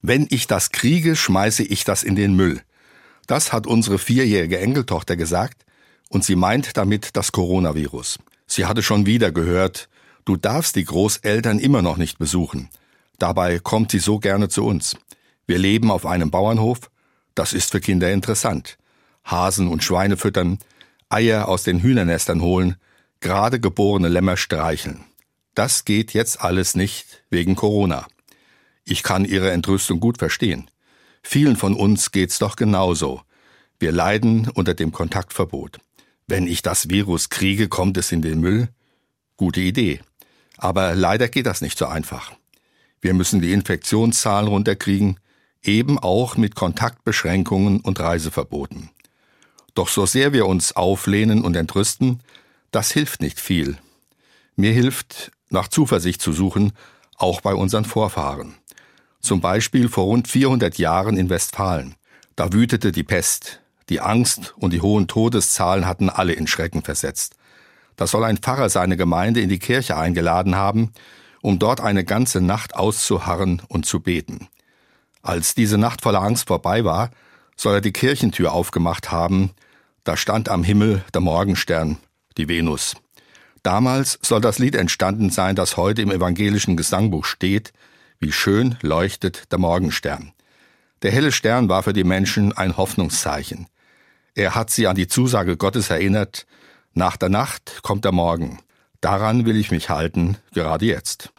Wenn ich das kriege, schmeiße ich das in den Müll. Das hat unsere vierjährige Enkeltochter gesagt, und sie meint damit das Coronavirus. Sie hatte schon wieder gehört, du darfst die Großeltern immer noch nicht besuchen. Dabei kommt sie so gerne zu uns. Wir leben auf einem Bauernhof, das ist für Kinder interessant. Hasen und Schweine füttern, Eier aus den Hühnernestern holen, gerade geborene Lämmer streicheln. Das geht jetzt alles nicht wegen Corona. Ich kann Ihre Entrüstung gut verstehen. Vielen von uns geht's doch genauso. Wir leiden unter dem Kontaktverbot. Wenn ich das Virus kriege, kommt es in den Müll? Gute Idee. Aber leider geht das nicht so einfach. Wir müssen die Infektionszahlen runterkriegen, eben auch mit Kontaktbeschränkungen und Reiseverboten. Doch so sehr wir uns auflehnen und entrüsten, das hilft nicht viel. Mir hilft, nach Zuversicht zu suchen, auch bei unseren Vorfahren. Zum Beispiel vor rund 400 Jahren in Westfalen. Da wütete die Pest. Die Angst und die hohen Todeszahlen hatten alle in Schrecken versetzt. Da soll ein Pfarrer seine Gemeinde in die Kirche eingeladen haben, um dort eine ganze Nacht auszuharren und zu beten. Als diese Nacht voller Angst vorbei war, soll er die Kirchentür aufgemacht haben, da stand am Himmel der Morgenstern, die Venus. Damals soll das Lied entstanden sein, das heute im evangelischen Gesangbuch steht, wie schön leuchtet der Morgenstern. Der helle Stern war für die Menschen ein Hoffnungszeichen. Er hat sie an die Zusage Gottes erinnert, nach der Nacht kommt der Morgen. Daran will ich mich halten, gerade jetzt.